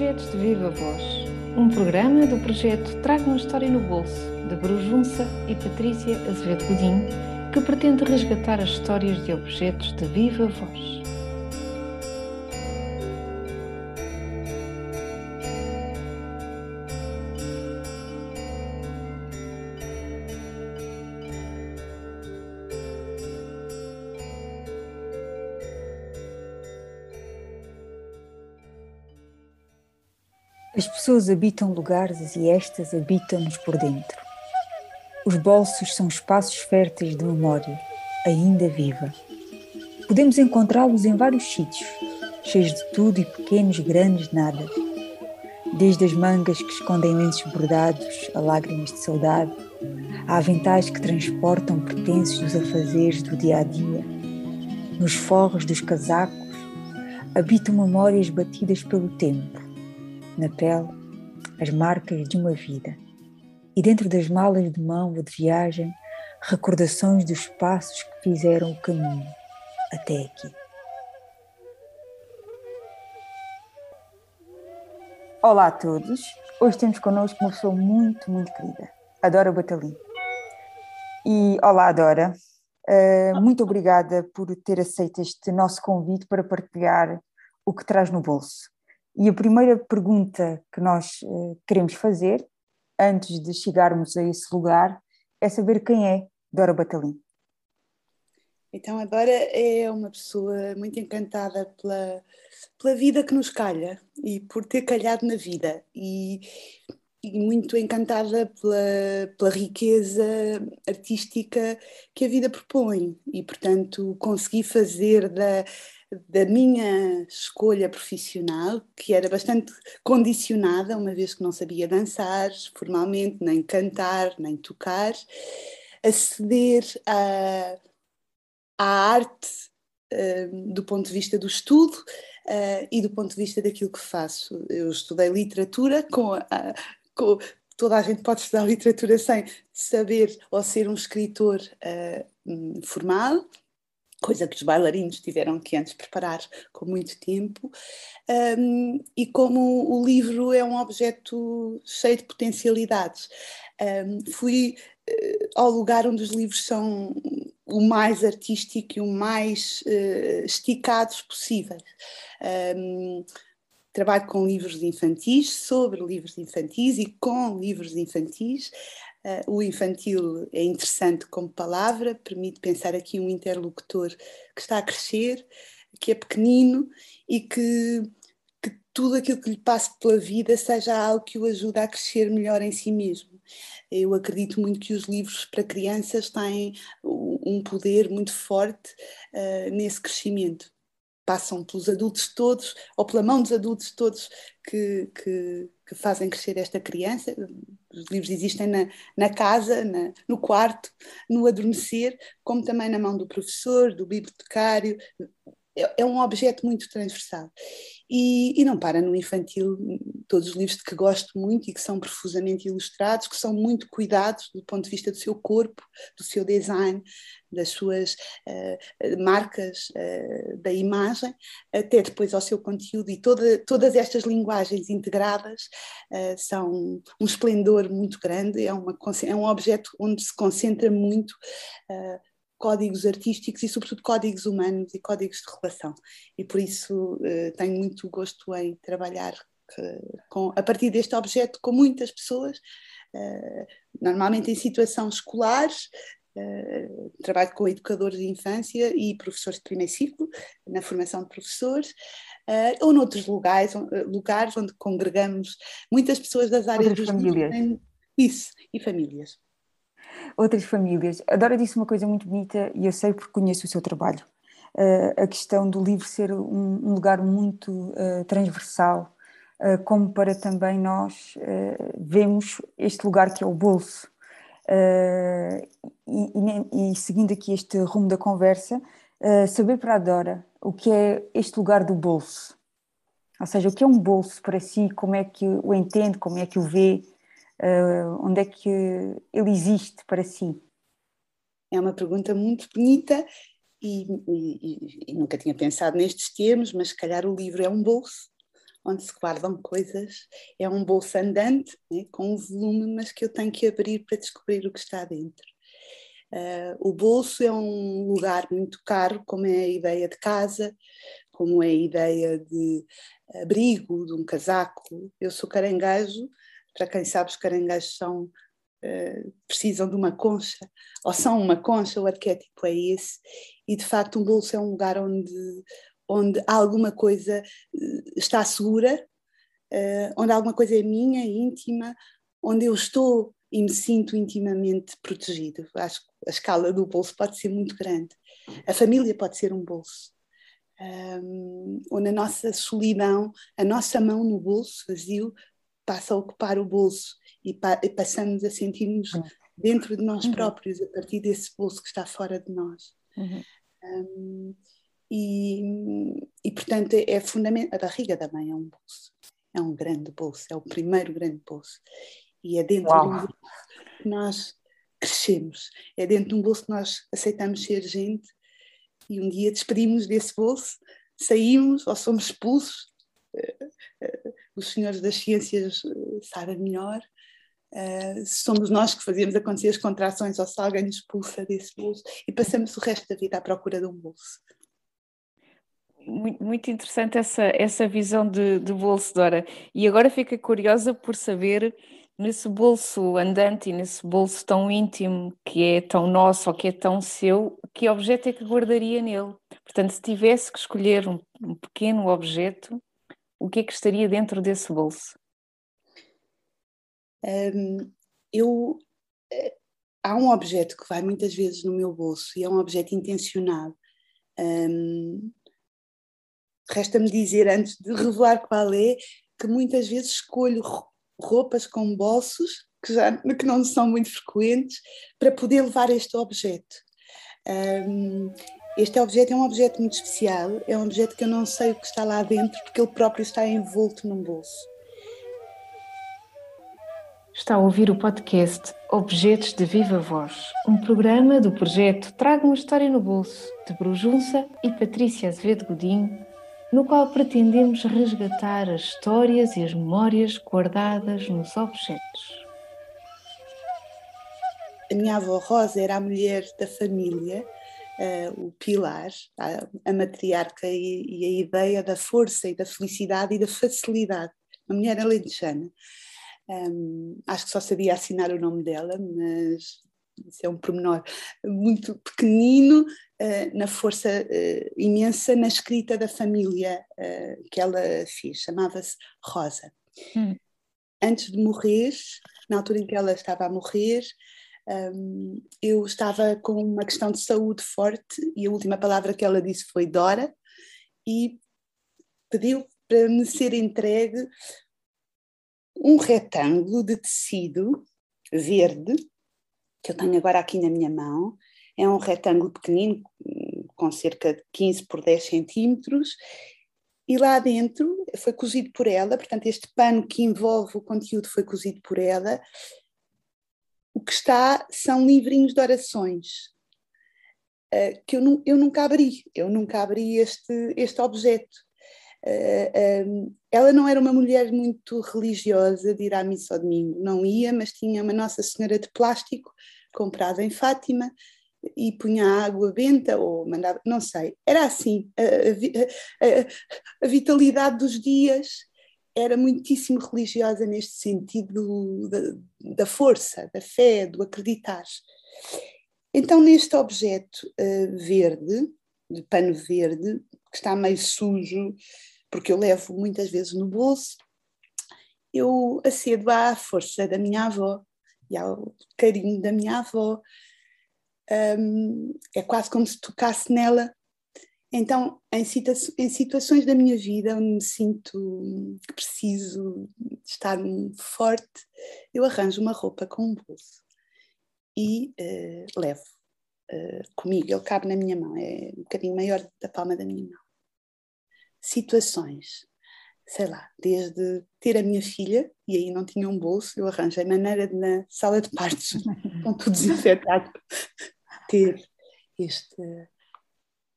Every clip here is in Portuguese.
Objetos de Viva Voz, um programa do projeto Traga uma História no Bolso, de Brujunça e Patrícia Azevedo Godinho, que pretende resgatar as histórias de objetos de viva voz. As pessoas habitam lugares e estas habitam-nos por dentro. Os bolsos são espaços férteis de memória, ainda viva. Podemos encontrá-los em vários sítios, cheios de tudo e pequenos, grandes nada. Desde as mangas que escondem lenços bordados a lágrimas de saudade, a aventais que transportam pertences dos afazeres do dia a dia. Nos forros dos casacos habitam memórias batidas pelo tempo na pele as marcas de uma vida. E dentro das malas de mão ou de viagem, recordações dos passos que fizeram o caminho até aqui. Olá a todos. Hoje temos connosco uma pessoa muito, muito querida, a Dora Batalim. E olá, Dora. Uh, muito obrigada por ter aceito este nosso convite para partilhar o que traz no bolso. E a primeira pergunta que nós uh, queremos fazer, antes de chegarmos a esse lugar, é saber quem é Dora Batalim. Então, a Dora é uma pessoa muito encantada pela, pela vida que nos calha e por ter calhado na vida, e, e muito encantada pela, pela riqueza artística que a vida propõe, e, portanto, consegui fazer da da minha escolha profissional, que era bastante condicionada, uma vez que não sabia dançar formalmente, nem cantar, nem tocar, aceder à, arte uh, do ponto de vista do estudo uh, e do ponto de vista daquilo que faço. Eu estudei literatura com, a, com toda a gente pode estudar literatura sem saber ou ser um escritor uh, formal, coisa que os bailarinos tiveram que antes preparar com muito tempo, um, e como o livro é um objeto cheio de potencialidades. Um, fui uh, ao lugar onde os livros são o mais artístico e o mais uh, esticados possíveis. Um, trabalho com livros infantis, sobre livros infantis e com livros infantis. Uh, o infantil é interessante como palavra, permite pensar aqui um interlocutor que está a crescer, que é pequenino e que, que tudo aquilo que lhe passe pela vida seja algo que o ajude a crescer melhor em si mesmo. Eu acredito muito que os livros para crianças têm um poder muito forte uh, nesse crescimento passam pelos adultos todos, ou pela mão dos adultos todos que, que, que fazem crescer esta criança. Os livros existem na, na casa, na, no quarto, no adormecer, como também na mão do professor, do bibliotecário. É, é um objeto muito transversal. E, e, não para no infantil, todos os livros de que gosto muito e que são profusamente ilustrados, que são muito cuidados do ponto de vista do seu corpo, do seu design, das suas uh, marcas uh, da imagem, até depois ao seu conteúdo, e toda, todas estas linguagens integradas uh, são um esplendor muito grande, é, uma, é um objeto onde se concentra muito códigos artísticos e, sobretudo, códigos humanos e códigos de relação. E por isso uh, tenho muito gosto em trabalhar com, a partir deste objeto com muitas pessoas, uh, normalmente em situações escolares. Uh, trabalho com educadores de infância e professores de primeiro ciclo, na formação de professores, ou noutros lugares, lugares onde congregamos muitas pessoas das áreas Outras dos famílias. Isso, e famílias outras famílias. A Dora disse uma coisa muito bonita e eu sei porque conheço o seu trabalho. Uh, a questão do livro ser um, um lugar muito uh, transversal, uh, como para também nós vemos este lugar que é o bolso. E, e, e, seguindo aqui este rumo da conversa, saber para a Dora o que é este lugar do bolso. Ou seja, o que é um bolso para si, como é que o entende, como é que o vê, Uh, onde é que ele existe para si? É uma pergunta muito bonita e, e, e, nunca tinha pensado nestes termos, mas se calhar o livro é um bolso, onde se guardam coisas. É um bolso andante, né, com um volume, mas que eu tenho que abrir para descobrir o que está dentro. Uh, o bolso é um lugar muito caro, como é a ideia de casa, como é a ideia de abrigo, de um casaco. Eu sou caranguejo, para quem sabe, os caranguejos são, uh, precisam de uma concha, ou são uma concha, o arquétipo é esse, e de facto um bolso é um lugar onde, onde alguma coisa uh, está segura, uh, onde alguma coisa é minha, íntima, onde eu estou e me sinto intimamente protegido. Acho que a escala do bolso pode ser muito grande. A família pode ser um bolso. Um, ou na nossa solidão, a nossa mão no bolso vazio passa a ocupar o bolso e, pa e passamos a sentir-nos uhum. dentro de nós uhum. próprios, a partir desse bolso que está fora de nós. Uhum. Um, e, e, portanto, é, é fundamental. A barriga da mãe é um bolso, é um grande bolso, é o primeiro grande bolso. E é dentro Uau. de um bolso que nós crescemos, é dentro de um bolso que nós aceitamos ser gente e um dia despedimos desse bolso, saímos ou somos expulsos. Eh, eh, os senhores das ciências eh, sabem melhor. somos nós que fazíamos acontecer as contrações ou se alguém nos expulsa desse bolso e passamos o resto da vida à procura de um bolso. Muito, muito interessante essa, essa visão de, de bolso, Dora. E agora fica curiosa por saber nesse bolso andante e nesse bolso tão íntimo que é tão nosso ou que é tão seu, que objeto é que guardaria nele? Portanto, se tivesse que escolher um, um pequeno objeto, o que é que estaria dentro desse bolso? Um, eu eh, há um objeto que vai muitas vezes no meu bolso e é um objeto intencionado. Um, Resta-me dizer, antes de revelar qual é, que muitas vezes escolho roupas com bolsos, que, já, que não são muito frequentes, para poder levar este objeto. Um, este objeto é um objeto muito especial, é um objeto que eu não sei o que está lá dentro, porque ele próprio está envolto num bolso. Está a ouvir o podcast Objetos de Viva Voz, um programa do projeto Traga uma História no Bolso, de Brujunça e Patrícia Azevedo Godinho, no qual pretendemos resgatar as histórias e as memórias guardadas nos objetos. A minha avó Rosa era a mulher da família, uh, o pilar, a, a matriarca e, e, a ideia da força e da felicidade e da facilidade. Uma mulher alentejana. Um, acho que só sabia assinar o nome dela, mas isso é um pormenor muito pequenino uh, na força uh, imensa na escrita da família uh, que ela fez, chamava-se Rosa. Hum. Antes de morrer, na altura em que ela estava a morrer, um, eu estava com uma questão de saúde forte e a última palavra que ela disse foi Dora e pediu para me ser entregue um retângulo de tecido verde que eu tenho agora aqui na minha mão. É um retângulo pequenino, com cerca de 15 por 10 centímetros, e lá dentro foi cozido por ela, portanto, este pano que envolve o conteúdo foi cozido por ela. O que está são livrinhos de orações, uh, que eu, eu, nunca abri, eu nunca abri este, este objeto. Uh, ela não era uma mulher muito religiosa de ir à missa ao domingo, não ia, mas tinha uma Nossa Senhora de plástico comprada em Fátima e punha água benta ou mandava, não sei, era assim, a, a, a, a vitalidade dos dias era muitíssimo religiosa neste sentido da, da, força, da fé, do acreditar. Então, neste objeto uh, verde, de pano verde, que está meio sujo, porque eu levo muitas vezes no bolso, eu acedo à força da minha avó e ao carinho da minha avó. Um, é quase como se tocasse nela. Então, em, em situações da minha vida onde me sinto que preciso estar forte, eu arranjo uma roupa com um bolso e uh, levo uh, comigo. Ele cabe na minha mão, é um bocadinho maior da palma da minha mão situações, sei lá, desde ter a minha filha, e aí não tinha um bolso, eu arranjei maneira de na sala de partos, com tudo desinfetado, ter este,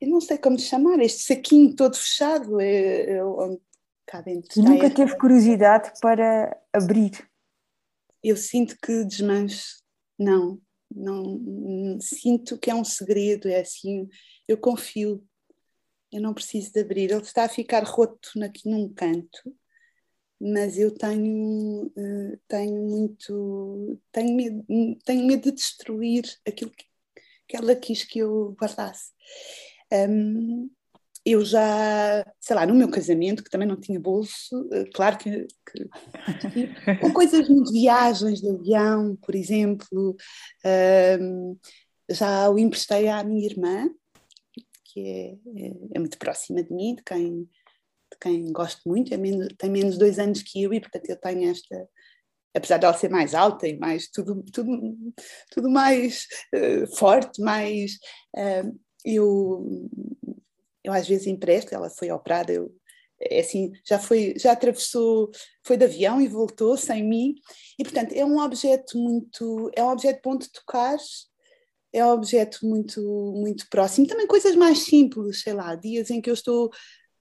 eu não sei como chamar, este saquinho todo fechado, é, é, onde cá dentro. Nunca teve curiosidade para abrir? Eu sinto que desmanche, não, não, sinto que é um segredo, é assim, eu confio, eu não preciso de abrir, ele está a ficar roto aqui num canto, mas eu tenho, eh, tenho muito, tenho medo, tenho medo de destruir aquilo que, que ela quis que eu guardasse. Um, eu já, sei lá, no meu casamento, que também não tinha bolso, eh, claro que. que ou coisas de viagens de avião, por exemplo, um, já o emprestei à minha irmã, que é, é, é, muito próxima de mim, de quem, de quem gosto muito, é menos, tem menos dois anos que eu e, portanto, eu tenho esta. Apesar dela ser mais alta e mais tudo, tudo, tudo mais uh, forte, mais. Uh, eu eu às vezes empresto, ela foi operada, eu, é assim, já foi, já atravessou, foi de avião e voltou sem mim, e portanto é um objeto muito, é um objeto bom de tocar, é um objeto muito, muito próximo, também coisas mais simples, sei lá, dias em que eu estou,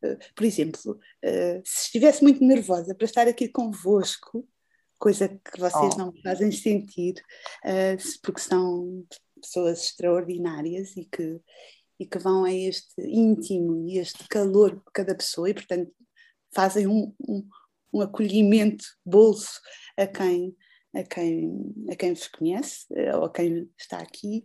eh, por exemplo, eh, se estivesse muito nervosa para estar aqui convosco, coisa que vocês oh. não fazem sentir, eh, porque são pessoas extraordinárias e que, e que vão a este íntimo e este calor de cada pessoa e, portanto, fazem um, um, um acolhimento bolso a quem, a, quem, a quem vos conhece eh, ou a quem está aqui.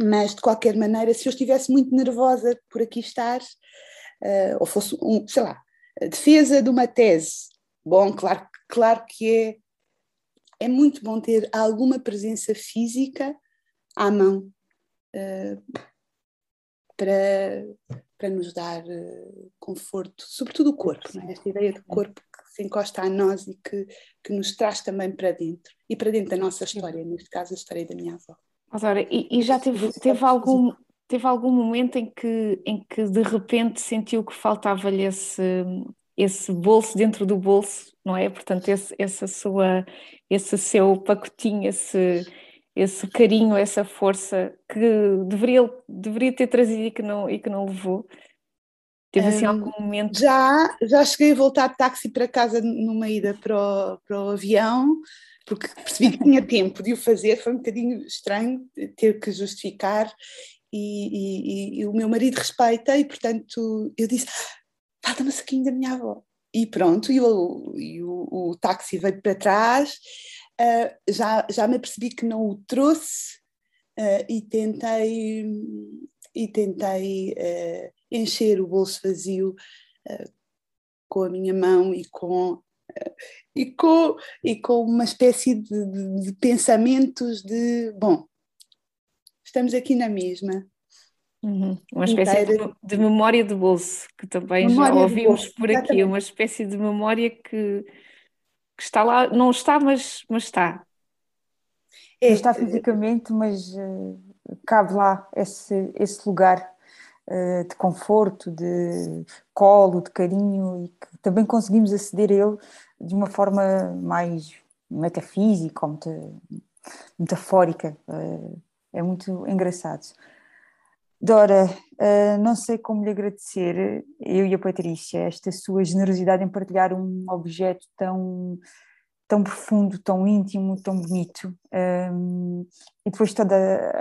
Mas, de qualquer maneira, se eu estivesse muito nervosa por aqui estar, uh, ou fosse, um, sei lá, defesa de uma tese, bom, claro, claro que é, é muito bom ter alguma presença física à mão. Uh, para, para nos dar uh, conforto, sobretudo o corpo, é? esta ideia do corpo que se encosta a nós e que, que nos traz também para dentro, e para dentro da nossa história, neste caso a história da minha avó. Adora, e, e já teve, teve algum, teve algum momento em que, em que de repente sentiu que faltava-lhe esse, esse bolso dentro do bolso, não é? Portanto, esse, essa sua, esse seu pacotinho, esse, esse carinho, essa força que deveria, deveria ter trazido e que não, e que não levou? Teve assim algum momento? Já, já cheguei a voltar de táxi para casa numa ida para o, para o avião, porque percebi que tinha tempo de o fazer, foi um bocadinho estranho ter que justificar, e, e, e o meu marido respeita, e portanto eu disse: falta-me o saquinho da minha avó. E pronto, e, o, e o, o táxi veio para trás, uh, já, já me percebi que não o trouxe uh, e tentei, e tentei uh, encher o bolso vazio com a minha mão e com, e com, e com uma espécie de, de, de pensamentos de, bom, estamos aqui na mesma, Uhum. Uma espécie de, de, memória de bolso, que também memória já ouvimos bolso, por aqui, exatamente. uma espécie de memória que, que está lá, não está, mas, mas está. É, está fisicamente, mas uh, cabe lá esse, esse lugar uh, de conforto, de colo, de carinho e que também conseguimos aceder a ele de uma forma mais metafísica ou metafórica. Uh, é muito engraçado. Dora, uh, não sei como lhe agradecer, eu e a Patrícia, esta sua generosidade em partilhar um objeto tão, tão profundo, tão íntimo, tão bonito, um, e depois toda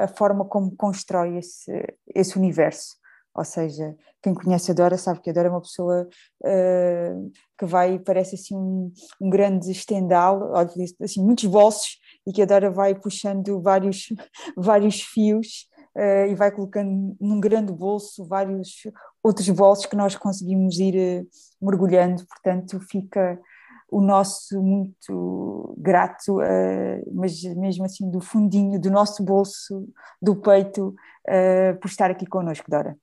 a forma como constrói esse, esse universo. Ou seja, quem conhece a Dora sabe que a Dora é uma pessoa uh, que vai, parece assim um, um grande estendal, assim, muitos bolsos, e que a Dora vai puxando vários, vários fios e vai colocando num grande bolso vários outros bolsos que nós conseguimos ir uh, mergulhando, portanto fica o nosso muito grato, uh, mas mesmo assim do fundinho do nosso bolso, do peito, por estar aqui connosco, Dora.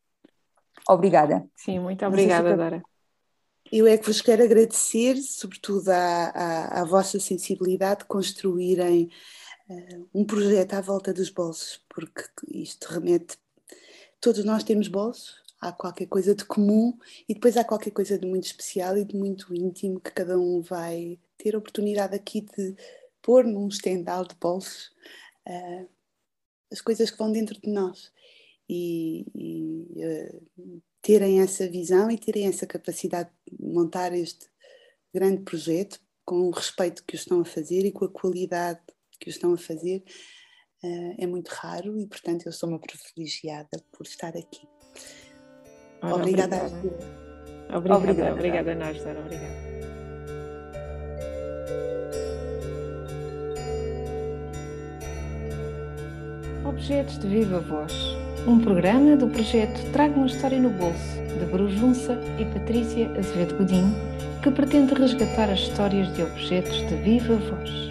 Obrigada. Sim, muito obrigada, Dora. Eu é que vos quero agradecer, sobretudo à, à, à vossa sensibilidade de construírem um projeto à volta dos bolsos, porque isto remete. Todos nós temos bolsos, há qualquer coisa de comum e depois há qualquer coisa de muito especial e de muito íntimo que cada um vai ter a oportunidade aqui de pôr num estendal de bolsos uh, as coisas que vão dentro de nós. E, e uh, terem essa visão e terem essa capacidade de montar este grande projeto com o respeito que o estão a fazer e com a qualidade que o estão a fazer uh, é muito raro e, portanto, eu sou uma privilegiada por estar aqui. Ora, obrigada. Obrigada, obrigada, obrigada, obrigada a nós, Dora. Obrigada. Objetos de Viva Voz, um programa do projeto Traga uma História no Bolso, de Brujunça e Patrícia Azevedo Godinho, que pretende resgatar as histórias de objetos de viva voz.